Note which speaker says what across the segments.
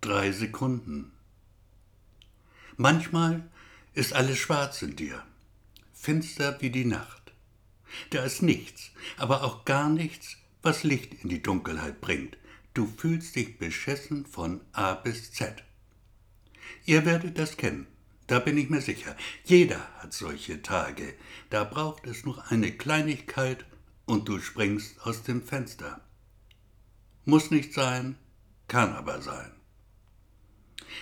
Speaker 1: Drei Sekunden. Manchmal ist alles schwarz in dir, finster wie die Nacht. Da ist nichts, aber auch gar nichts, was Licht in die Dunkelheit bringt. Du fühlst dich beschissen von A bis Z. Ihr werdet das kennen, da bin ich mir sicher. Jeder hat solche Tage. Da braucht es nur eine Kleinigkeit und du springst aus dem Fenster. Muss nicht sein, kann aber sein.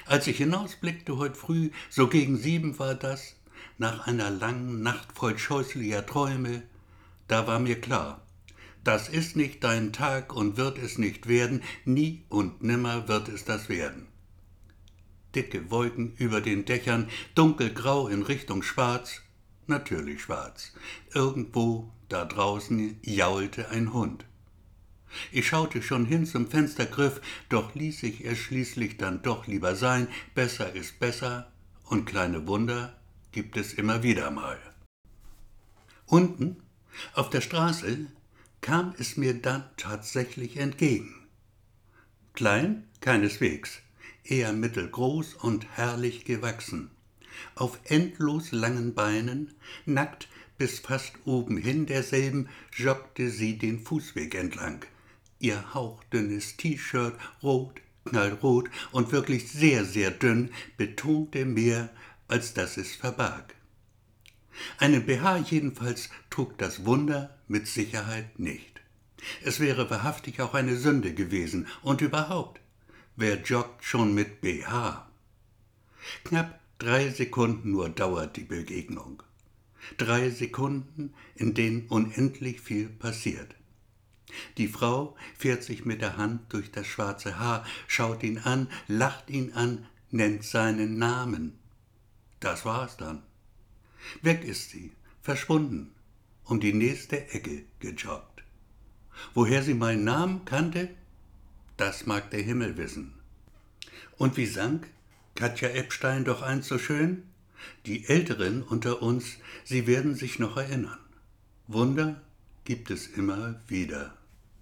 Speaker 1: Als ich hinausblickte heute früh, so gegen sieben war das, nach einer langen Nacht voll scheußlicher Träume, da war mir klar, das ist nicht dein Tag und wird es nicht werden, nie und nimmer wird es das werden. Dicke Wolken über den Dächern, dunkelgrau in Richtung schwarz, natürlich schwarz. Irgendwo da draußen jaulte ein Hund. Ich schaute schon hin zum Fenstergriff, doch ließ ich es schließlich dann doch lieber sein. Besser ist besser und kleine Wunder gibt es immer wieder mal. Unten auf der Straße kam es mir dann tatsächlich entgegen. Klein keineswegs, eher mittelgroß und herrlich gewachsen. Auf endlos langen Beinen, nackt bis fast oben hin derselben, joggte sie den Fußweg entlang. Ihr hauchdünnes T-Shirt, rot, knallrot und wirklich sehr, sehr dünn, betonte mehr, als dass es verbarg. Einen BH jedenfalls trug das Wunder mit Sicherheit nicht. Es wäre wahrhaftig auch eine Sünde gewesen und überhaupt, wer joggt schon mit BH? Knapp drei Sekunden nur dauert die Begegnung. Drei Sekunden, in denen unendlich viel passiert. Die Frau fährt sich mit der Hand durch das schwarze Haar, schaut ihn an, lacht ihn an, nennt seinen Namen. Das war's dann. Weg ist sie, verschwunden, um die nächste Ecke gejoggt. Woher sie meinen Namen kannte, das mag der Himmel wissen. Und wie sang Katja Epstein doch einst so schön? Die Älteren unter uns, sie werden sich noch erinnern. Wunder gibt es immer wieder.